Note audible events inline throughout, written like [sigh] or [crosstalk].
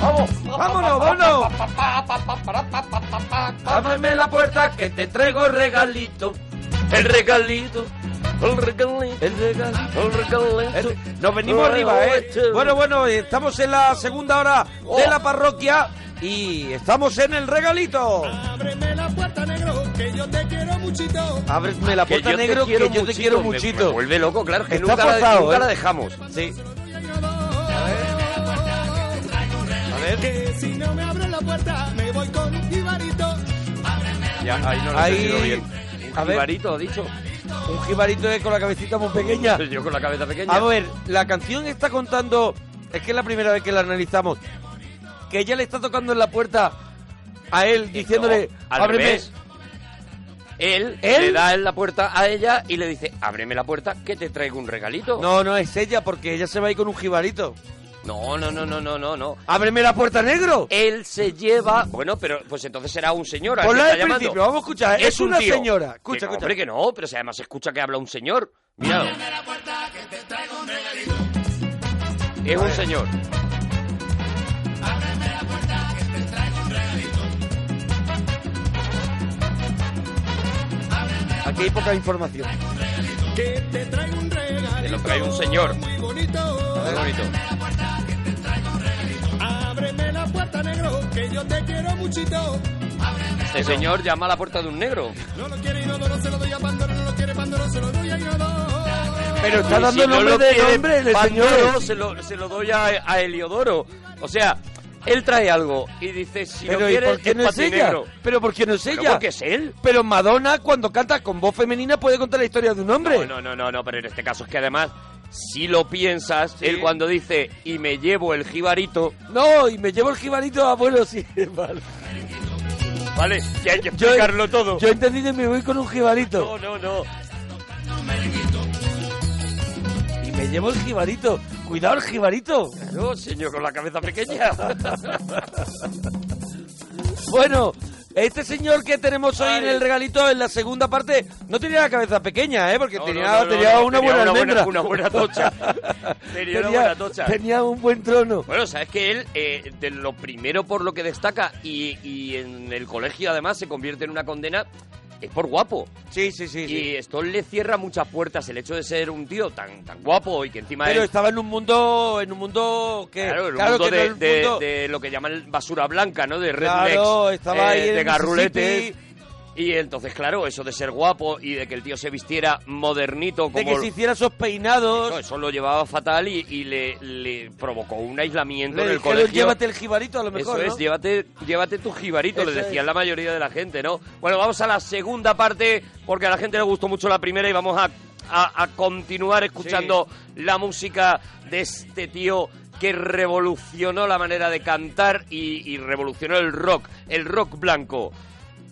¡Vamos! ¡Vámonos, vámonos! Ábreme la puerta que te traigo el regalito. El regalito. El regalito. El regalito. El regalito. Nos venimos arriba, ¿eh? Bueno, bueno, estamos en la segunda hora de la parroquia y estamos en el regalito. Ábreme la puerta, negro, que yo te quiero muchito. Ábreme la puerta negro que yo te quiero muchito. Me vuelve loco, claro, que Está nunca, la, forzado, nunca ¿eh? la dejamos. Sí. Ver. Que si no me abres la puerta, me voy con un jibarito. Ya, ahí no lo he Ahí- entendido bien. a Un ver. jibarito, ha dicho. Un jibarito de- con la cabecita muy pequeña. [laughs] Yo con la cabeza pequeña. A ver, la canción está contando, es que es la primera vez que la analizamos, que ella le está tocando en la puerta a él diciéndole, No, al ábreme. revés. Él, ¿Él? le da en la puerta a ella y le dice, ábreme la puerta que te traigo un regalito. No, no es ella porque ella se va a ir con un jibarito. No, no, no, no, no, no. no. Ábreme la puerta negro. Él se lleva... Bueno, pero pues entonces será un señor que Ponla al llamando. principio, vamos a escuchar. Es, un una tío. señora. Que Escucha, no, escucha. Hombre, que no, pero si además se escucha que habla un señor. Mira. Es un señor. Aquí hay poca información. Que te traigo un Te lo trae un señor. Muy bonito. Muy bonito. Ábreme la puerta, negro, que yo te quiero muchito. Este señor llama a la puerta de un negro. No lo quiere Inodoro, se lo doy a Pandora. No lo quiere Pandora, se lo doy a Inodoro. Pero está dando si no nombre lo de nombre el Pandoro, señor. Se lo, se lo doy a, a Heliodoro. O sea, él trae algo y dice, si Pero lo ¿y quiere, por qué no es ella? Pero ¿por qué no es Pero ella? porque es él. Pero Madonna cuando canta con voz femenina puede contar la historia de un hombre. No, no, no, no, no, pero en este caso es que además, si lo piensas, Sí. él cuando dice, y me llevo el jibarito, No, y me llevo el jibarito abuelo, sí, [laughs] vale. ¿vale? Que hay que Yo- explicarlo todo. Yo he entendido y me voy con un jibarito. No, no, no. Me llevo el jibarito. Cuidado el jibarito. No, señor, con la cabeza pequeña. [laughs] Bueno, este señor que tenemos hoy en el regalito en la segunda parte no tenía la cabeza pequeña, ¿eh? Porque No, tenía, no, no, no, tenía no, una tenía buena una almendra. buena- una buena tocha. [laughs] Tenía una buena tocha. tenía un buen trono. Bueno, sabes que él, eh, de lo primero por lo que destaca y, y en el colegio además se convierte en una condena, es por guapo. Sí, sí, sí. sí. Y esto le cierra muchas puertas, el hecho de ser un tío tan, tan guapo y que encima Pero estaba en un mundo, en un mundo que, Claro, en un mundo que no de, el de- mundo- de lo que llaman basura blanca, ¿no? De Claro, rednecks, estaba ahí en de garruletes. Mississippi. Y entonces, claro, eso de ser guapo y de que el tío se vistiera modernito como... de que se hiciera esos peinados. Eso lo llevaba fatal y, y le, le provocó un aislamiento le en el dijeron, colegio. llévate el jibarito a lo mejor, Eso ¿no? es, llévate, llévate tu jibarito, le decían es. la mayoría de la gente, ¿no? Bueno, vamos a la segunda parte, porque a la gente le gustó mucho la primera y vamos a, a- a continuar escuchando la música de este tío que revolucionó la manera de cantar y, y revolucionó el rock, el rock blanco,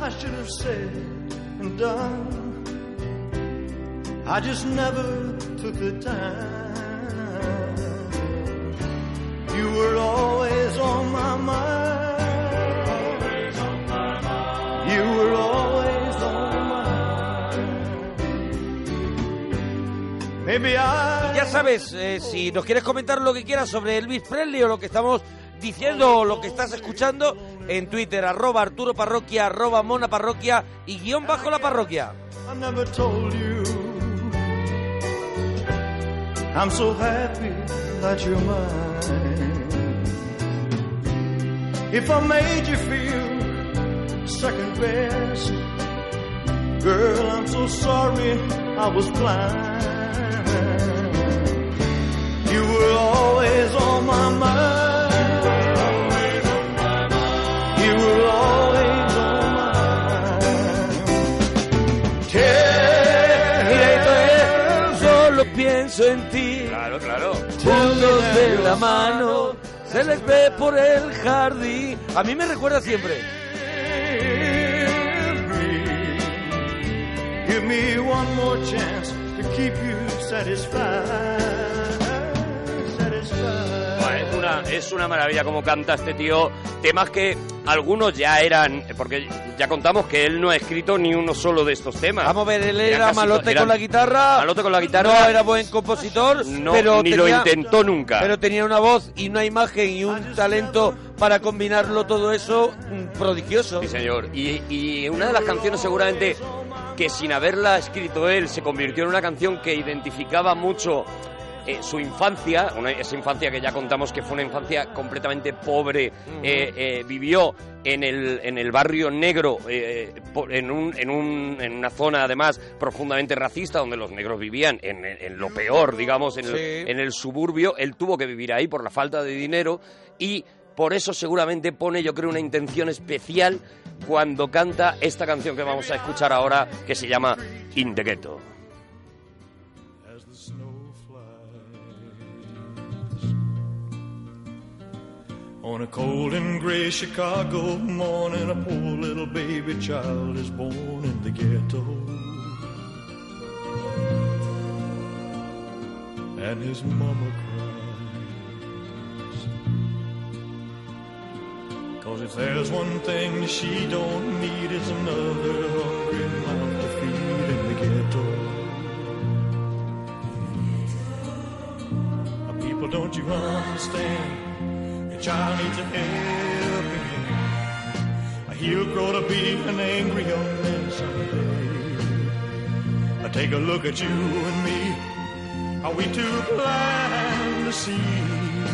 I should have said and done. I just never took the time. You were always on my mind. You were always on my. Maybe I. Ya sabes, eh, si nos quieres comentar lo que quieras sobre Elvis Presley o lo que estamos diciendo o lo que estás escuchando, en Twitter, arroba Arturo Parroquia, arroba Mona Parroquia y guion bajo la parroquia. I never told you. I'm so happy that you're mine. If I made you feel second best, girl, I'm so sorry I was blind. You were always on my mind. Pienso en ti. Claro, claro. Juntos de la mano, se les ve por el jardín. A mí me recuerda siempre. Give me one more chance to keep you satisfied. Satisfied. Es una, maravilla como canta este tío. Temas que algunos ya eran, porque ya contamos que él no ha escrito ni uno solo de estos temas. Vamos a ver, él era to- malote eran- con la guitarra. Malote con la guitarra. No era buen compositor, No, pero ni lo tenía- intentó nunca. Pero tenía una voz y una imagen y un talento para combinarlo todo eso mm, prodigioso. Sí, señor. Y, y una de las canciones seguramente que sin haberla escrito él se convirtió en una canción que identificaba mucho eh, su infancia, una- esa infancia que ya contamos que fue una infancia completamente pobre, eh, eh, vivió en el, en el barrio negro, en, un, en, un, en una zona además profundamente racista, donde los negros vivían en, en lo peor, digamos, en, el, en el suburbio. Él tuvo que vivir ahí por la falta de dinero y por eso seguramente pone, yo creo, una intención especial cuando canta esta canción que vamos a escuchar ahora, que se llama In a cold and gray Chicago morning, a poor little baby child is born in the ghetto. And his mama cries. Cause if there's one thing she don't need, it's another hungry mouth to feed in the ghetto. People, don't you understand? Your child needs a helping hand. He'll grow to be an angry young man someday. Take a look at you and me. Are we too blind to see?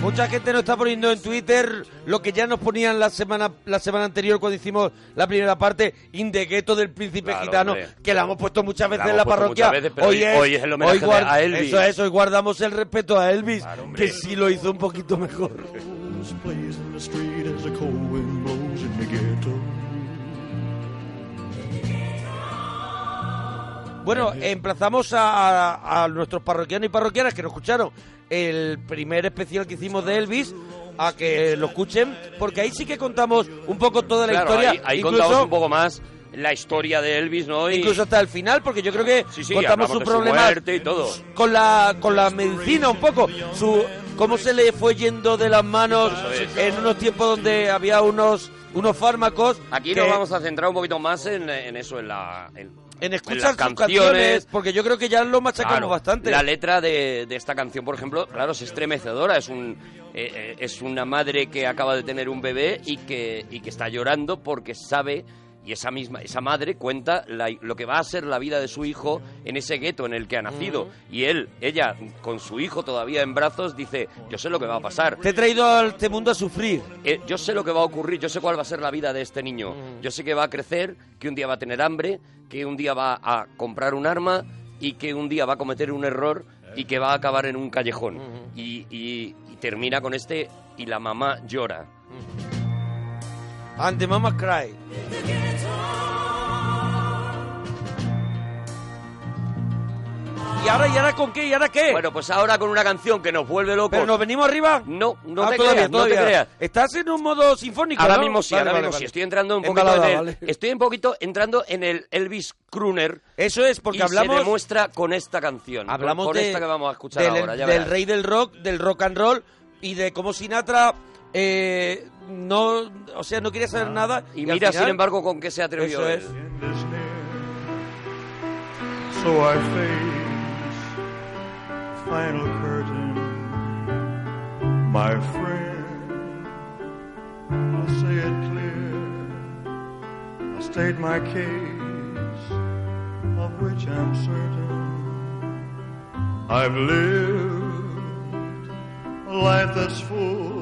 Mucha gente nos está poniendo en Twitter lo que ya nos ponían la semana la semana anterior cuando hicimos la primera parte, Indegueto del Príncipe Claro, Gitano, hombre. que la hemos puesto muchas veces La en la parroquia. veces, hoy- hoy es el homenaje guard- a Elvis. Eso es, hoy guardamos el respeto a Elvis, Claro, que sí lo hizo un poquito mejor. [laughs] Blues plays in the street as the cold wind blows in the ghetto. Bueno, emplazamos a, a- a nuestros parroquianos y parroquianas que nos escucharon el primer especial que hicimos de Elvis a que lo escuchen, porque ahí sí que contamos un poco toda la Claro, historia. ahí, ahí incluso, contamos un poco más la historia de Elvis, ¿no? Y- incluso hasta el final, porque yo creo que Sí, sí, contamos su problema muerte y todo. con la con la medicina un poco, su cómo se le fue yendo de las manos Eso es. en unos tiempos donde había unos unos fármacos Aquí que- nos vamos a centrar un poquito más en, en eso, en la... En, en escuchar las sus canciones, canciones, porque yo creo que ya lo machacamos Claro, bastante. La letra de, de esta canción, por ejemplo, claro, es estremecedora. Es un eh, eh, es una madre que acaba de tener un bebé y que, y que está llorando porque sabe y esa misma esa madre cuenta la- lo que va a ser la vida de su hijo en ese gueto en el que ha nacido y él ella con su hijo todavía en brazos dice yo sé lo que va a pasar Te he traído a este mundo a sufrir. eh, yo sé lo que va a ocurrir, yo sé cuál va a ser la vida de este niño. Yo sé que va a crecer, que un día va a tener hambre, que un día va a comprar un arma y que un día va a cometer un error y que va a acabar en un callejón. y, y- y termina con este y la mamá llora. And the mama cry. ¿Y ahora, ¿y ahora con qué? ¿Y ahora qué? Bueno, pues ahora con una canción que nos vuelve locos. ¿Pero nos venimos arriba? No, no Ah, te todavía, creas, no te todavía. creas. ¿Estás en un modo sinfónico, Ahora no? mismo sí, Vale, ahora vale, mismo sí. Estoy entrando un En poquito balada, en el, estoy un poquito entrando en el Elvis Crooner. Eso es, porque y hablamos... se demuestra con esta canción. con- Hablamos con, de- esta que vamos a escuchar del, ahora. ya del verás. rey del rock, del rock and roll y de cómo Sinatra eh, no, o sea, no quería saber nada. Y mira, final- sin embargo, con qué se atrevió Eso él. es. End is near. So I face final curtain, my friend. I'll say it clear. I'll state my case, of which I'm certain. I've lived a life that's full.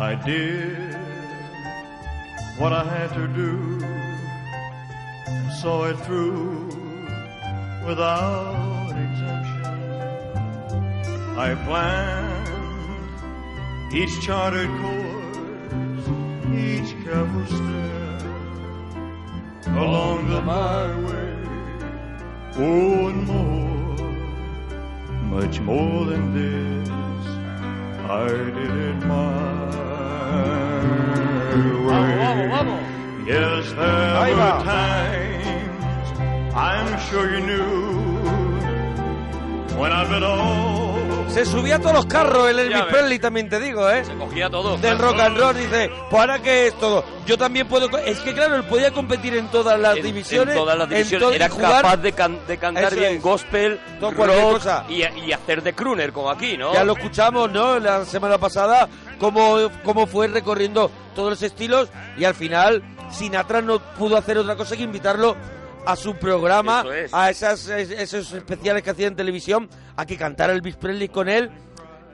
I did what I had to do and saw it through without exemption. I planned each charted course, each careful step along the byway. Oh, and more, much more than this, I did it my way. Yes, there Ahí were va. times I'm sure you knew when I bit all. Se subía a todos los carros el Elvis. Presley, también te digo, ¿eh? Se cogía todo. Del rock and roll, dice, pues ahora que es todo. Yo también puedo... Es que claro, él podía competir en todas las En- divisiones. En todas las divisiones. Era jugar- capaz de, can- de cantar Eso bien es. gospel, Todo, rock cosa. y, y hacer de crooner, como aquí, ¿no? Ya lo escuchamos, ¿no? La semana pasada, cómo, cómo fue recorriendo todos los estilos y al final Sinatra no pudo hacer otra cosa que invitarlo a su programa, es. a esas, es- esos especiales que hacía en televisión, a que cantara Elvis Presley con él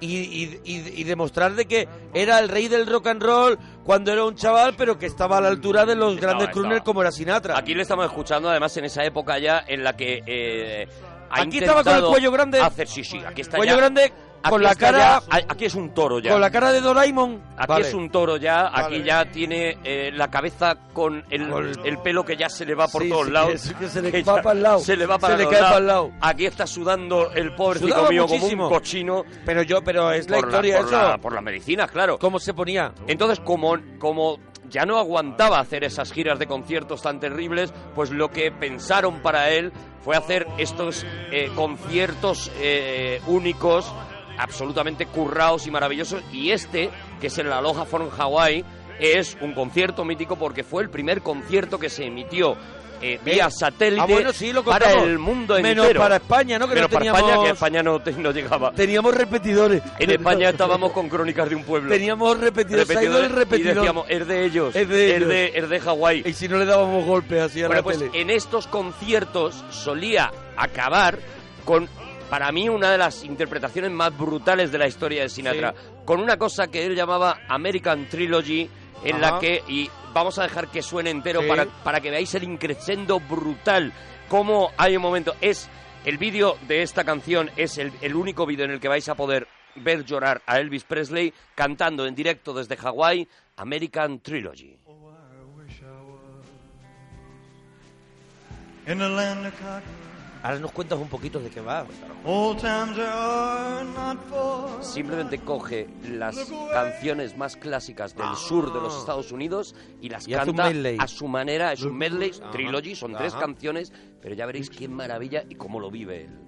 y, y- y- y demostrar de que era el rey del rock and roll cuando era un chaval, pero que estaba a la altura de los [laughs] Estaba, grandes crooners como era Sinatra. Aquí le estamos escuchando, además, en esa época ya en la que. eh, ha Aquí estaba con el cuello grande. Hacer, sí, sí, aquí está Cuello ya- grande, aquí con la cara- ya- aquí es un toro ya. Con la cara de Doraemon. Aquí Vale. es un toro ya, Vale. aquí ya tiene eh, la cabeza con el, pelo que ya se le va por Sí, todos sí, lados. que- que se le [laughs] va para el lado. Se le va para Se le los cae lados. para el lado. Aquí está sudando el pobrecito Sudaba mío muchísimo. como un cochino. Pero yo, pero es la historia por eso. la- por las medicinas, claro. ¿Cómo se ponía? Entonces, como, como ya no aguantaba hacer esas giras de conciertos tan terribles, pues lo que pensaron para él fue hacer estos eh, conciertos eh, únicos, absolutamente currados y maravillosos. Y este, que es en la Aloha Forum Hawaii, es un concierto mítico porque fue el primer concierto que se emitió eh, vía satélite ah, bueno, sí, lo para el mundo Menos entero. para España, ¿no? Que Menos no para teníamos- España, que España no, te- no llegaba. Teníamos repetidores. En España estábamos con Crónicas de un Pueblo. Teníamos repetidores. Ido el y repetidor. decíamos, es de ellos, Es de ellos. de, es de Hawái. Y si no le dábamos golpes así a Bueno, la pues tele. en estos conciertos solía acabar con, para mí, una de las interpretaciones más brutales de la historia de Sinatra, con una cosa que él llamaba American Trilogy, en Ajá. la que, y vamos a dejar que suene entero Sí. para, para que veáis el increscendo brutal, cómo hay un momento, es el vídeo de esta canción, es el, el único vídeo en el que vais a poder ver llorar a Elvis Presley cantando en directo desde Hawái American Trilogy. In the land of cotton, Ahora nos cuentas un poquito de qué va. simplemente coge las canciones más clásicas del sur de los Estados Unidos y las Y canta medley. a su manera, es un medley, trilogy, son tres canciones, pero ya veréis qué maravilla y cómo lo vive él.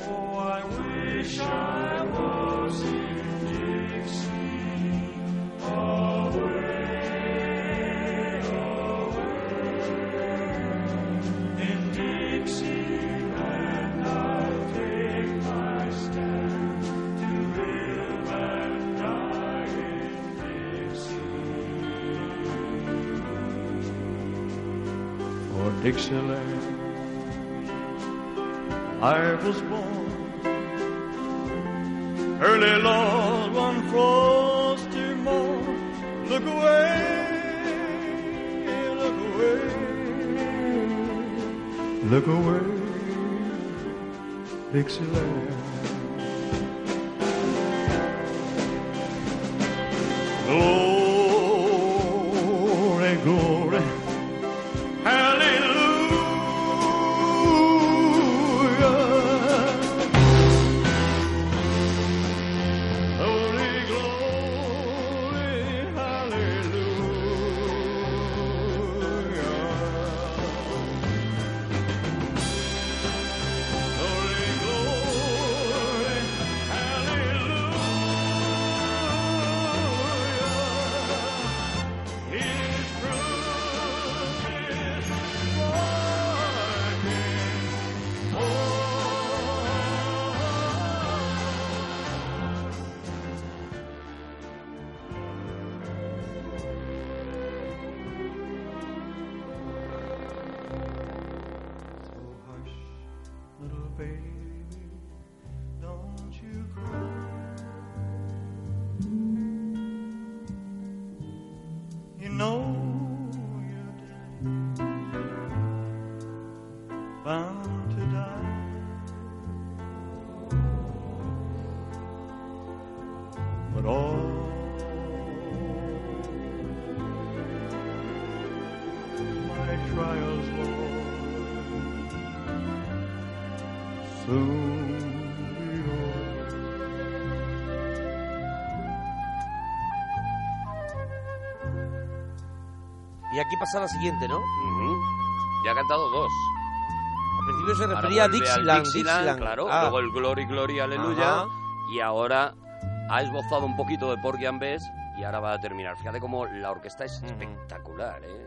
Oh, I wish I was in Dixie, Dixieland, I was born. Early Lord, one frosty morn. Look away, look away, look away, Dixieland. Glory, Y aquí pasa la siguiente, ¿no? Ujú. Ya ha cantado dos. Al principio se refería a Dixieland, Dixieland, claro. Ah, Luego el Glory, Glory, Aleluya. Ajá. Y ahora ha esbozado un poquito de Porgy and Bess y ahora va a terminar. Fíjate cómo la orquesta es espectacular, ¿eh?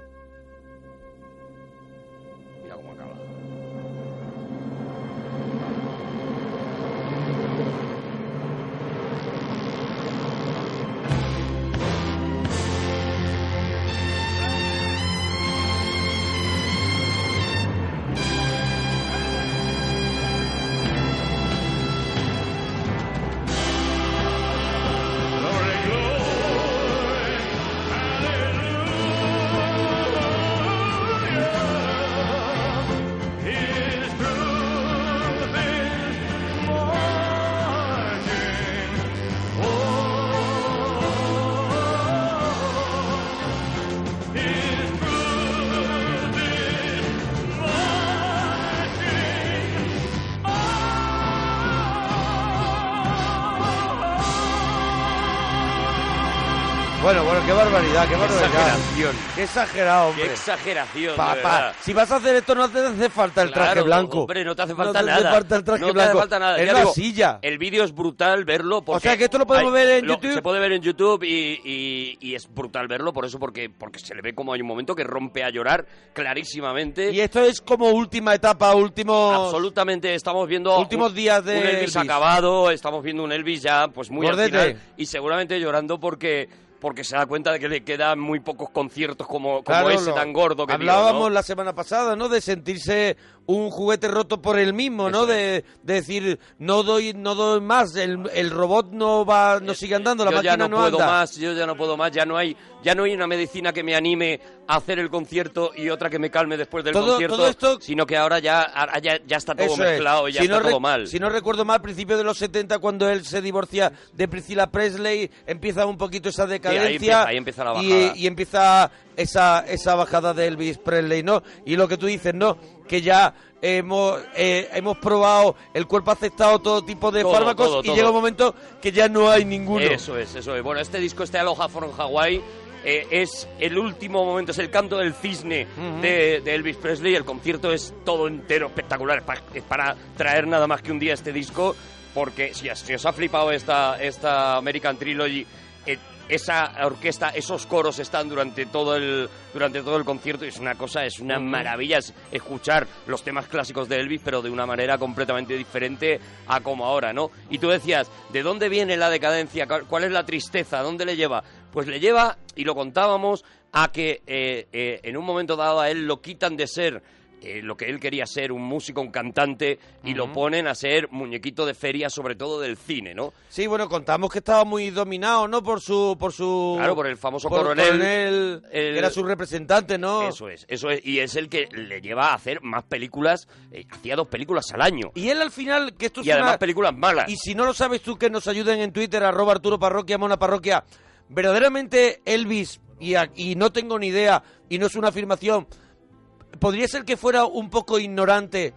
Qué exagerado, ¡Qué hombre. exageración! Pa- de pa- verdad. si vas a hacer esto no te hace falta el traje Claro, blanco. Hombre, no te hace falta te nada. hace falta el traje no te blanco. hace falta nada. Es Ya la digo, silla. El vídeo es brutal verlo. Porque sea, que esto lo podemos ver en YouTube. Se puede ver en YouTube y, y- y es brutal verlo por eso, porque, porque se le ve como hay un momento que rompe a llorar clarísimamente. Y esto es como última etapa, últimos... Absolutamente, estamos viendo Últimos un- días de un Elvis, Elvis. acabado, estamos viendo un Elvis ya pues muy al final y seguramente llorando porque porque se da cuenta de que le quedan muy pocos conciertos como, como Claro, ese tan gordo que. Hablábamos la semana pasada, ¿no? De sentirse un juguete roto por él mismo, ¿no? De, de decir, no doy no doy más, el, el robot no va no sigue andando, la yo máquina ya no, no, puedo anda. más, yo ya no puedo más, ya no hay ya no hay una medicina que me anime a hacer el concierto y otra que me calme después del Todo- concierto, todo esto- sino que ahora ya, ahora ya, ya está todo Eso mezclado y ya Si está no todo mal. Si no recuerdo mal, a principios de los 70, cuando él se divorcia de Priscilla Presley, empieza un poquito esa decadencia. empieza- ahí empieza la y-. Y, empieza esa, esa bajada de Elvis Presley, ¿no? Y lo que tú dices, ¿no? Que ya hemos, eh, hemos probado, el cuerpo ha aceptado todo tipo de Todo, fármacos todo, y llega un momento que ya no hay ninguno. Eso es, eso es. Bueno, este disco, este Aloha from Hawaii, eh, es el último momento, es el canto del cisne de, de Elvis Presley. El concierto es todo entero espectacular. Es para, es para traer nada más que un día este disco, porque si, os- si os ha flipado esta, esta American Trilogy, eh, esa orquesta, esos coros están durante todo el durante todo el concierto y es una cosa, es una maravilla es escuchar los temas clásicos de Elvis, pero de una manera completamente diferente a como ahora, ¿no? Y tú decías, ¿de dónde viene la decadencia? ¿Cuál- ¿Cuál es la tristeza? ¿Dónde le lleva? Pues le lleva, y lo contábamos, a que eh, eh, en un momento dado a él lo quitan de ser eh, lo que él quería ser, un músico, un cantante, y lo ponen a ser muñequito de feria, sobre todo del cine, ¿no? Sí, bueno, contamos que estaba muy dominado, ¿no? Por su... Por su Claro, por el famoso por coronel, coronel, el- que era su representante, ¿no? Eso es, eso es, y es el que le lleva a hacer más películas, eh, hacía dos películas al año, Y él al final, que esto es y además una- películas malas. Y si no lo sabes tú, que nos ayuden en Twitter, arroba Arturo Parroquia, Mona Parroquia. Verdaderamente Elvis, y, a- y no tengo ni idea, y no es una afirmación, podría ser que fuera un poco ignorante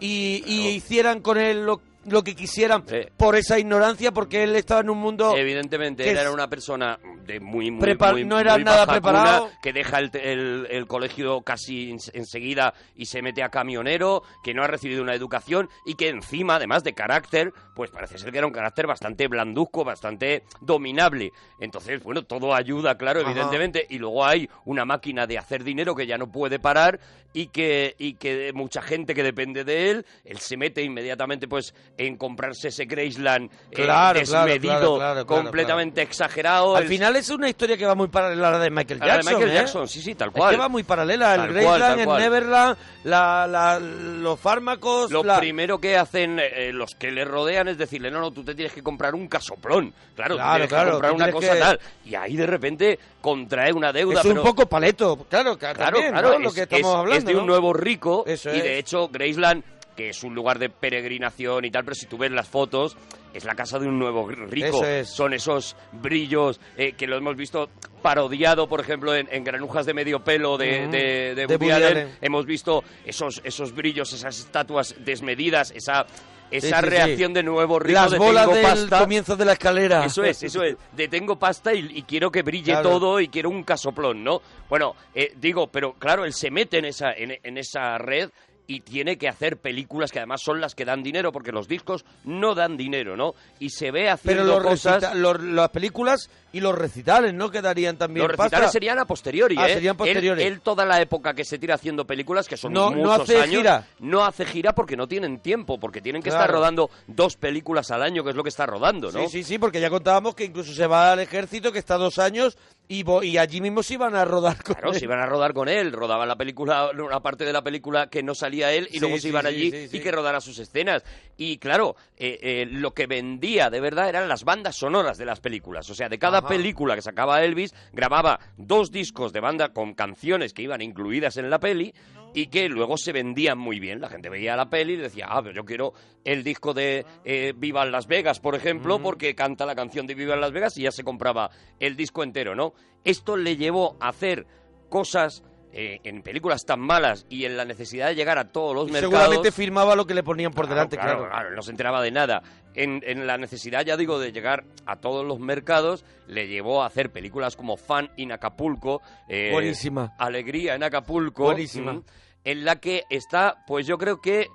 y, y hicieran con él lo, lo que quisieran Sí. por esa ignorancia, porque él estaba en un mundo... Evidentemente, él era una persona de muy, muy, Prepa- muy- no era muy nada preparado. cuna, que deja el, el- el colegio casi en- enseguida y se mete a camionero, que no ha recibido una educación y que encima, además de carácter, pues parece ser que era un carácter bastante blanduzco, bastante dominable. Entonces, bueno, todo ayuda, claro, Ajá. evidentemente. Y luego hay una máquina de hacer dinero que ya no puede parar y que, y que mucha gente que depende de él, él se mete inmediatamente pues en comprarse ese Graceland eh, Claro, desmedido, claro, claro, claro, completamente exagerado. Al El- final es una historia que va muy paralela a la de Michael a la de Jackson. Michael ¿eh? Jackson, sí, sí, tal Es cual. que va muy paralela. Tal el Graceland, el. Neverland, la, la- los fármacos... Lo la- primero que hacen eh, los que le rodean es decirle, no, no, tú te tienes que comprar un casoplón. Claro, tú tienes claro, que comprar una cosa que- tal. Y ahí de repente contrae una deuda. es un pero- poco paleto, claro, Claro, también, claro, ¿no? lo es, que estamos es- hablando. es de un nuevo rico Eso y de es. hecho Graceland que es un lugar de peregrinación y tal, pero si tú ves las fotos, es la casa de un nuevo rico. Eso es. Son esos brillos eh, que lo hemos visto parodiado, por ejemplo, en, en granujas de medio pelo de, Ujú. de, de De Woody Woody Allen. Allen. Hemos visto esos, esos brillos, esas estatuas desmedidas, esa, esa sí, sí. reacción de nuevo rico Las de bolas tengo del pasta. comienzo de la escalera. Eso es, eso es. De tengo pasta y, y quiero que brille Claro. todo y quiero un casoplón, ¿no? Bueno, eh, digo, pero claro, él se mete en esa, en, en esa red y tiene que hacer películas que además son las que dan dinero, porque los discos no dan dinero, ¿no? Y se ve Pero haciendo los cosas... los- las películas y los recitales, ¿no? Quedarían también Los recitales pasta. serían a posteriori, Ah, ¿eh? serían Él- posteriores. Él, toda la época que se tira haciendo películas, que son No- no muchos hace años, gira. no hace gira porque no tienen tiempo, porque tienen que Claro. estar rodando dos películas al año, que es lo que está rodando, ¿no? Sí, sí, sí, porque ya contábamos que incluso se va al ejército, que está dos años, y, y allí mismo se iban a rodar con Claro, él. se iban a rodar con él, rodaban la película, una parte de la película que no salía él y Sí, luego se iban allí y que rodara sus escenas. Y claro, eh, eh, lo que vendía de verdad eran las bandas sonoras de las películas. O sea, de cada Ajá. película que sacaba Elvis, grababa dos discos de banda con canciones que iban incluidas en la peli y que luego se vendían muy bien. La gente veía la peli y decía, ah, pero yo quiero el disco de eh, Viva Las Vegas, por ejemplo, porque canta la canción de Viva Las Vegas y ya se compraba el disco entero, ¿no? Esto le llevó a hacer cosas eh, en películas tan malas y en la necesidad de llegar a todos los Y mercados. seguramente filmaba lo que le ponían por delante, claro. claro, no se enteraba de nada. En, en la necesidad, ya digo, de llegar a todos los mercados, le llevó a hacer películas como Fan in Acapulco. eh, Buenísima. Alegría en Acapulco. Buenísima. mm, en la que está, pues yo creo que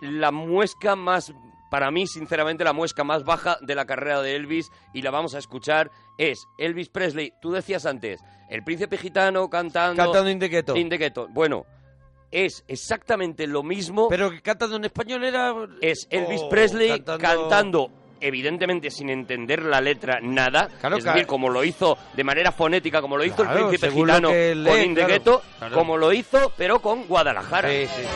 la muesca más, para mí, sinceramente, la muesca más baja de la carrera de Elvis, y la vamos a escuchar, es Elvis Presley. Tú decías antes, el príncipe gitano cantando. Cantando In the Ghetto. In the Ghetto. Bueno, es exactamente lo mismo. Pero que cantando en español era... es Elvis Oh, Presley cantando- cantando... evidentemente sin entender la letra nada, Claro, es ca- decir, como lo hizo de manera fonética, como lo hizo Claro, el príncipe gitano con lee, In the claro, Ghetto, claro. como lo hizo, pero con Guadalajara. Sí, sí, sí.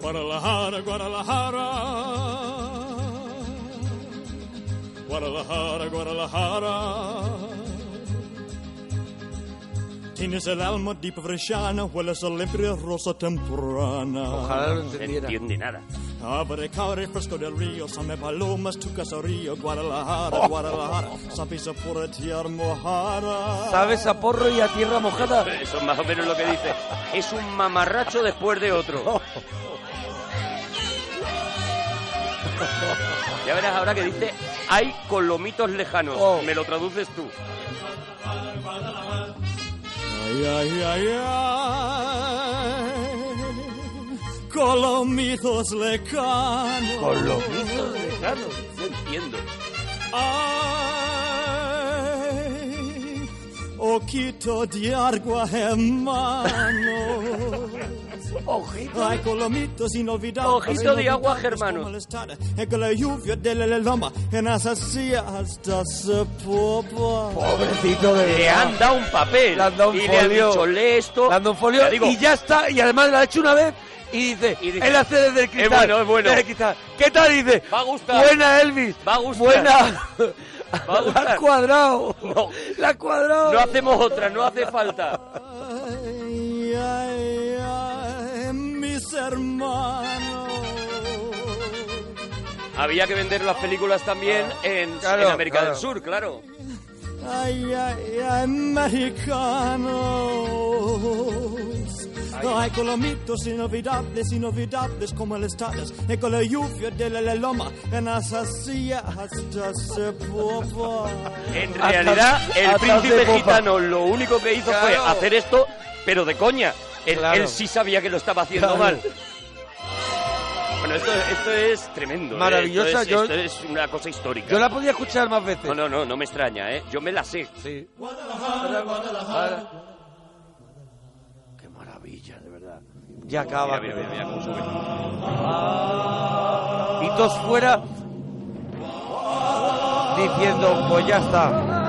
Guadalajara, Guadalajara. Guadalajara, Guadalajara. Tienes el alma deep frescana, hueles a limpia rosa temprana. Ojalá lo No entendiera. entiende nada. Abre caure fresco del río, same palomas, tu caserío, Guadalajara, Oh. Guadalajara, sabes a tierra mojada. ¿Sabes a porro y a tierra mojada? Eso es más o menos lo que dice. Es un mamarracho después de otro. [laughs] [laughs] Ya verás ahora que dice, hay colomitos lejanos. Oh. Me lo traduces tú. Ay, ay, ay, ay. Colomitos lecanos. Colomitos lejanos. No entiendo. Ay, ojito de agua, hermano. Ojito. Ay, colomitos inolvidables. Ojito de agua, hermano. que la lluvia de la loma en silla hasta se popa. Pobrecito de Le han dado un papel. Le han dado un y le han folio. dicho, lee esto. Le han dado un folio Ya digo, y ya está. Y además lo ha hecho una vez y dice, Y dice, él hace desde el cristal. bueno, es bueno. desde el cristal. ¿Qué tal? Dice, Va a gustar. buena Elvis. Va a gustar. Buena. [laughs] Va a gustar. La has cuadrado. No. La has cuadrado. No hacemos otra, no hace falta. Ay, ay, ay, mis hermanos. Había que vender las películas también en, Claro, en América claro. del Sur, claro. Ay, ay, ay, mexicanos. Ay, colomitos inolvidables, inolvidables como el estados. Y con la lluvia de la loma en esa silla hasta se popa. En realidad, el príncipe gitano lo único que hizo fue hacer esto, pero de coña. Él, Claro. él sí sabía que lo estaba haciendo Claro. mal. Bueno, esto, esto es tremendo. ¿eh? Maravillosa, Esto es, yo- esto es una cosa histórica. Yo la podía escuchar más veces. No, no, no, no me extraña, ¿eh? Yo me la sé. Sí. Qué maravilla, de verdad. Ya acaba. Mira, mira, mira, mira cómo sube. Y todos fuera diciendo, pues ya está.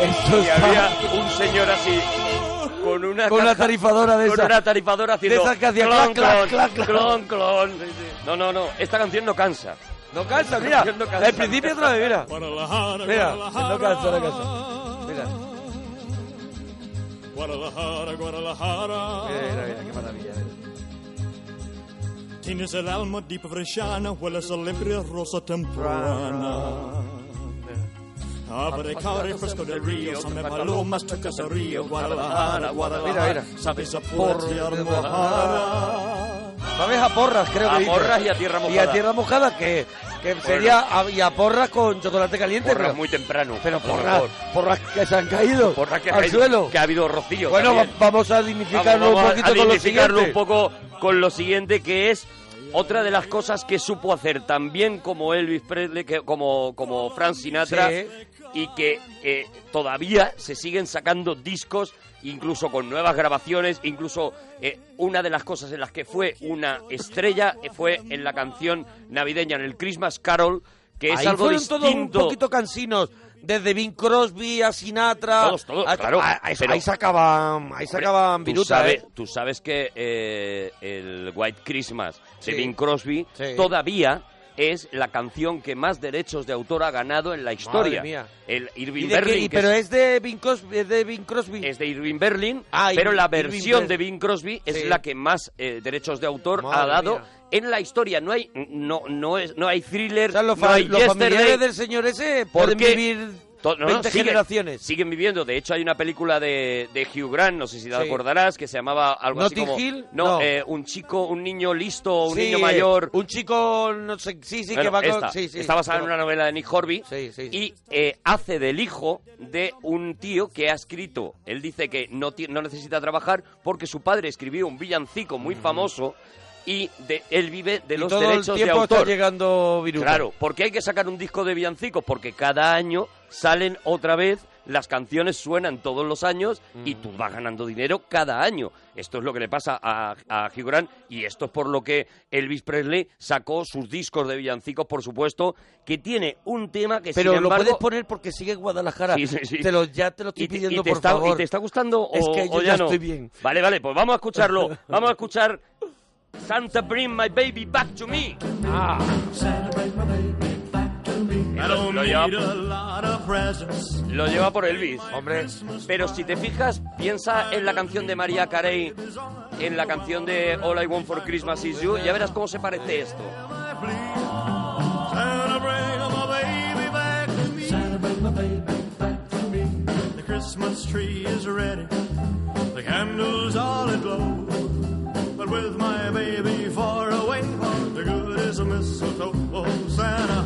Esto Y está- había un señor así, con una, Con una caja- tarifadora de con esa. una tarifadora haciendo esas que hacía clon, clac, clon, clac, clac, clon, clon. No, no, no, esta canción no cansa. No cansa, mira. No cansa. Al principio otra vez, mira. Mira, no cansa, no cansa. Mira. Guadalajara, Guadalajara. Mira, mira, qué maravilla. Tienes el alma di bresciana, hueles a limpia rosa temprana. Abre care fresco del río, son palomas, tu caserío, Guadalajara, Guadalajara, Mira, sabes a Porro puras de Almohadara. ¿Sabes? A porras, creo A que dice. porras y a tierra Y mojada. a tierra mojada, que, que sería a, y a porras con chocolate caliente. Porras pero, muy temprano. pero porras, porras que se han caído Porras que al caído- suelo. Que ha habido rocío. bueno, también. vamos a dignificarlo vamos un poquito a con lo siguiente. un poco con lo siguiente que es otra de las cosas que supo hacer tan bien como Elvis Presley, que, como, como Frank Sinatra, Sí. Y que eh, todavía se siguen sacando discos, incluso con nuevas grabaciones, incluso eh, una de las cosas en las que fue una estrella eh, fue en la canción navideña, en el Christmas Carol, que es Ahí algo fueron todos un distinto. poquito cansinos. Desde Bing Crosby a Sinatra. Todos, todos, a- claro, a- ahí, pero- ahí sacaban, ahí sacaban viruta, sabes, ¿eh? tú sabes que eh, el White Christmas de Sí. Bing Crosby Sí. todavía es la canción que más derechos de autor ha ganado en la historia. mía. El Irving ¿Y de qué? Berlin, ¿Y que pero es, de Bing Crosby, es de Bing Crosby. es de Irving Berlin, Ah, pero Irving- la versión de Bing Crosby es Sí. la que más eh, derechos de autor ha Madre dado mía. en la historia. No hay, no, no es, no hay thriller, o sea, los, no hay los familiares del señor ese pueden vivir To- no, no, 20 siguen- generaciones. Siguen viviendo. De hecho, hay una película de, de Hugh Grant, no sé si te Sí. acordarás, que se llamaba algo así como... Hill? No, No. eh, un chico, un niño listo, un Sí, niño mayor... Un chico, no sé, sí, sí, Bueno, que va con... esta, sí, sí, está basada en una novela de Nick Horby Sí, sí, sí. y eh, hace del hijo de un tío que ha escrito. Él dice que no, no necesita trabajar porque su padre escribió un villancico muy famoso y de, él vive de y los todo derechos el de tiempo está autor. llegando viruta. Claro, porque hay que sacar un disco de villancicos porque cada año salen otra vez, las canciones suenan todos los años y tú vas ganando dinero cada año. Esto es lo que le pasa a, a Grant y esto es por lo que Elvis Presley sacó sus discos de villancicos, por supuesto, que tiene un tema que Pero sin lo embargo, puedes poner porque sigue en Guadalajara. Sí, sí, sí. Te lo, ya te lo estoy y te, pidiendo, y te por está, favor. ¿Y te está gustando o, Es que yo o ya no? estoy bien. Vale, vale, pues vamos a escucharlo. [laughs] vamos a escuchar Santa Bring My Baby Back to Me. I don't Lo need lleva- a lot of presents. Lo lleva por Elvis. Hombre, Pero si te fijas, piensa en la canción de María Carey, en la canción de All I Want for Christmas Is You, ya verás cómo se parece esto. Santa, bring my baby back to me. Santa, bring my baby back to me. The Christmas tree is ready. The candles all aglow. But with my baby far away, the good is a mistletoe. Oh, Santa,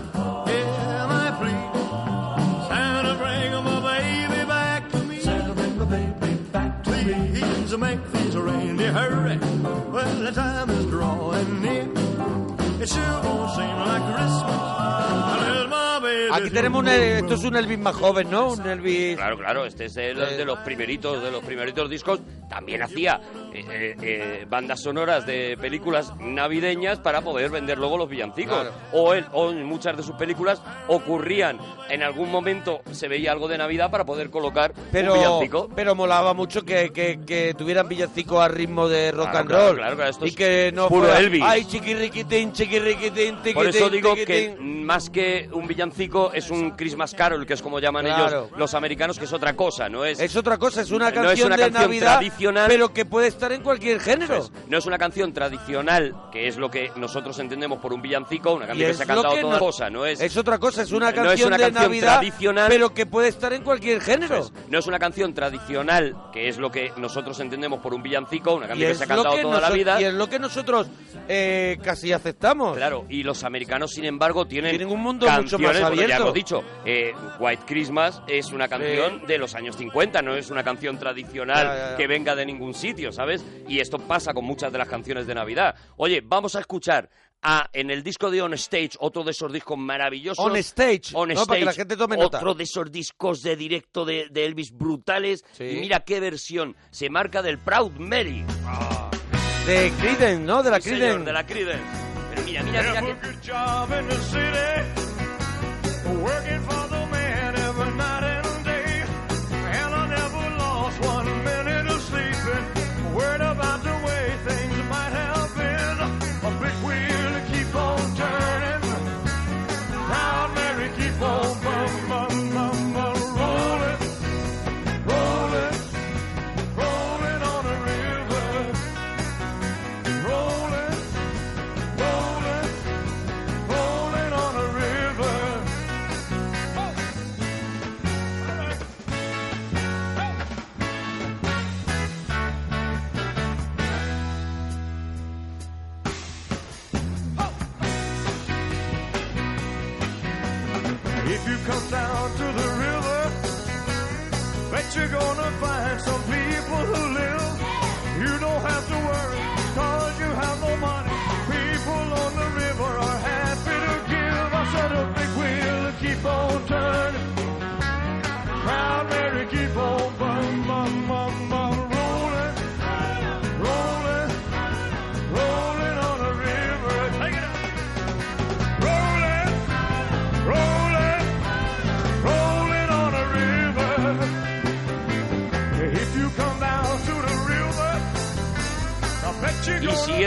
hear my plea. Santa, bring my baby back to me. Santa, bring my baby back to me. Please make these reindeer hurry. Well, the time is drawing near. It sure won't seem like Christmas. unless aquí tenemos un... Esto es un Elvis más joven, ¿no? Un Elvis... Claro, claro, este es de los, de los primeritos, de los primeritos discos. También hacía eh, eh, eh, bandas sonoras de películas navideñas para poder vender luego los villancicos. Claro. O, él, o en muchas de sus películas ocurrían, en algún momento se veía algo de Navidad para poder colocar Pero, un villancico. pero molaba mucho que, que, que tuvieran villancicos a ritmo de rock Claro, and claro, roll. claro, claro, esto y es que no puro fuera, Elvis. Ay, chiquirriquitín, chiquirriquitín, tiquitín, Por eso digo que tiquitín". más que un villancico es un Christmas Carol, que es como llaman Claro. ellos los americanos, que es otra cosa, no es, Es otra cosa, es una No es canción de canción Navidad, tradicional. pero que puede estar en cualquier género. No es una canción tradicional, que es lo que nosotros entendemos por un villancico, una canción que se ha cantado toda no- cosa, no es, Es otra cosa, es una no es canción una de canción Navidad, tradicional. pero que puede estar en cualquier género. no es una canción tradicional, que es lo que nosotros entendemos por un villancico, una canción que se ha cantado toda la vida. y es lo que nosotros eh, casi aceptamos. Claro, y los americanos, sin embargo, tienen, Tienen un mundo mucho más abierto. Ya hemos dicho, eh, White Christmas es una canción de los años 50, no es una canción tradicional Ya, ya, ya. que venga de ningún sitio, ¿sabes? Y esto pasa con muchas de las canciones de Navidad. Oye, vamos a escuchar a, en el disco de On Stage, otro de esos discos maravillosos. On Stage, On ¿no? Para que la Stage, gente tome nota. Otro de esos discos de directo de, de Elvis brutales. Sí. Y mira qué versión se marca del Proud Mary. De Creedence, ¿no? De la Sí, señor, Creedence. de la Creedence. Pero mira, mira, mira. Working for come down to the river, bet you're gonna find some people who live. You don't have to worry, cause you have no money. People on the river are happy to give. I set a big wheel and keep on turning.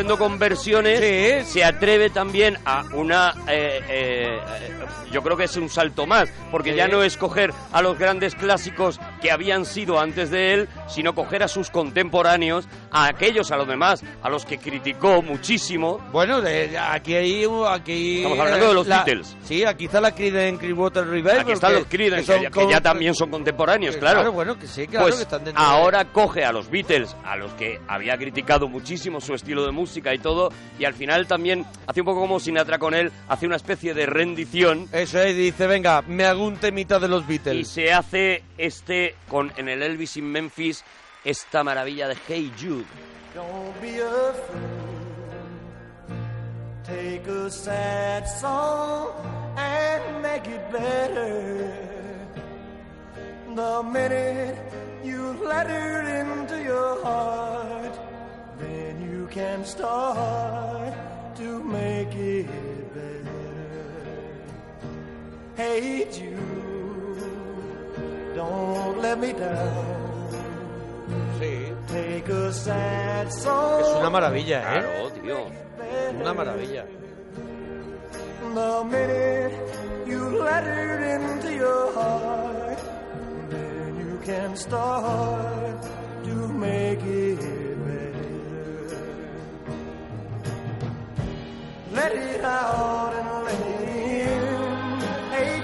You Y gonna siguiendo con versiones, se atreve también a una... eh, eh, eh, yo creo que es un salto más, porque ya no es coger a los grandes clásicos que habían sido antes de él, sino coger a sus contemporáneos, a aquellos, a los demás, a los que criticó muchísimo. Bueno, de- aquí hay... Aquí, Estamos hablando de los la- Beatles. Sí, aquí está la Creedence Clearwater Revival. Aquí están que- los Creedence, que, ya- que con- ya también son contemporáneos, que claro. claro, bueno, que sí, claro, pues que están dentro de- ahora coge a los Beatles, a los que había criticado muchísimo su estilo de música y todo, y al final también hace un poco como Sinatra con él, hace una especie de rendición Eso es, dice, venga, me hago un temita de los y Beatles. se hace este con en el Elvis in Memphis esta maravilla de Hey Jude. Don't be afraid. Take a sad song and make it better. The minute you let it into your heart, then you can start to make it better. Hey Jude, don't let me down. Sí. Take a sad song. Es una maravilla, ¿eh? Claro, tío. Una maravilla. The minute you let it into your heart, then you can start to make it better. Let it out and let it in. Hey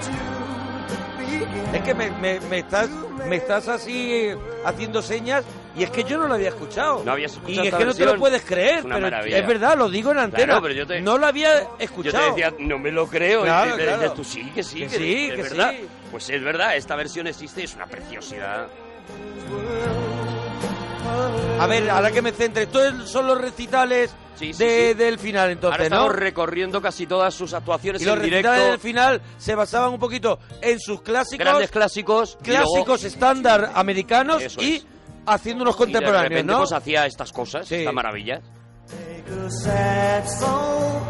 begin. Es que me, me- me estás, me estás así eh, haciendo señas y es que yo no lo había escuchado. No habías escuchado Y es que no te lo puedes creer, Es una pero maravilla. es verdad, lo digo en antena. Claro, pero yo te- No lo había Yo escuchado. te decía, no me lo creo, Claro, y te claro. decías tú sí, que sí, Que que, sí, es que verdad. sí. Pues es verdad, esta versión existe, es una preciosidad. A ver, ahora que me centre, estos son los recitales Sí, sí, de- sí. del final, Ahora entonces, estamos ¿no? recorriendo casi todas sus actuaciones Y los en recitales directo, del final se basaban un poquito en sus clásicos, grandes clásicos, y luego- clásicos estándar americanos Eso y es. haciendo unos y de contemporáneos, repente ¿no? pues hacía estas cosas, Sí. esta maravilla. Take a sad song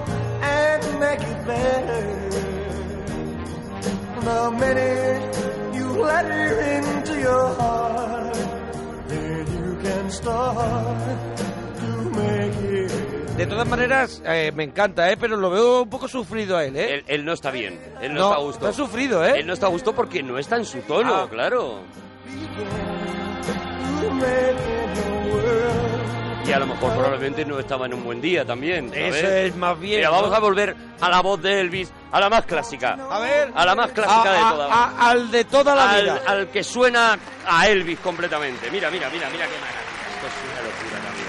and make it better. The minute you let it into your heart, De todas maneras, eh, me encanta, ¿eh? Pero lo veo un poco sufrido a él, ¿eh? Él, él no está bien, él no, No, está a gusto. está sufrido, ¿eh? Él no está a gusto porque no está en su tono, Ah. claro. Y a lo mejor probablemente no estaba en un buen día también. ¿sabes? Eso es más bien. Mira, vamos a volver a la voz de Elvis, a la más clásica. A ver. A la más clásica A- de todas. a- al de toda la al, vida. al que suena a Elvis completamente. Mira, mira, mira, mira qué maravilla. Esto es una locura también.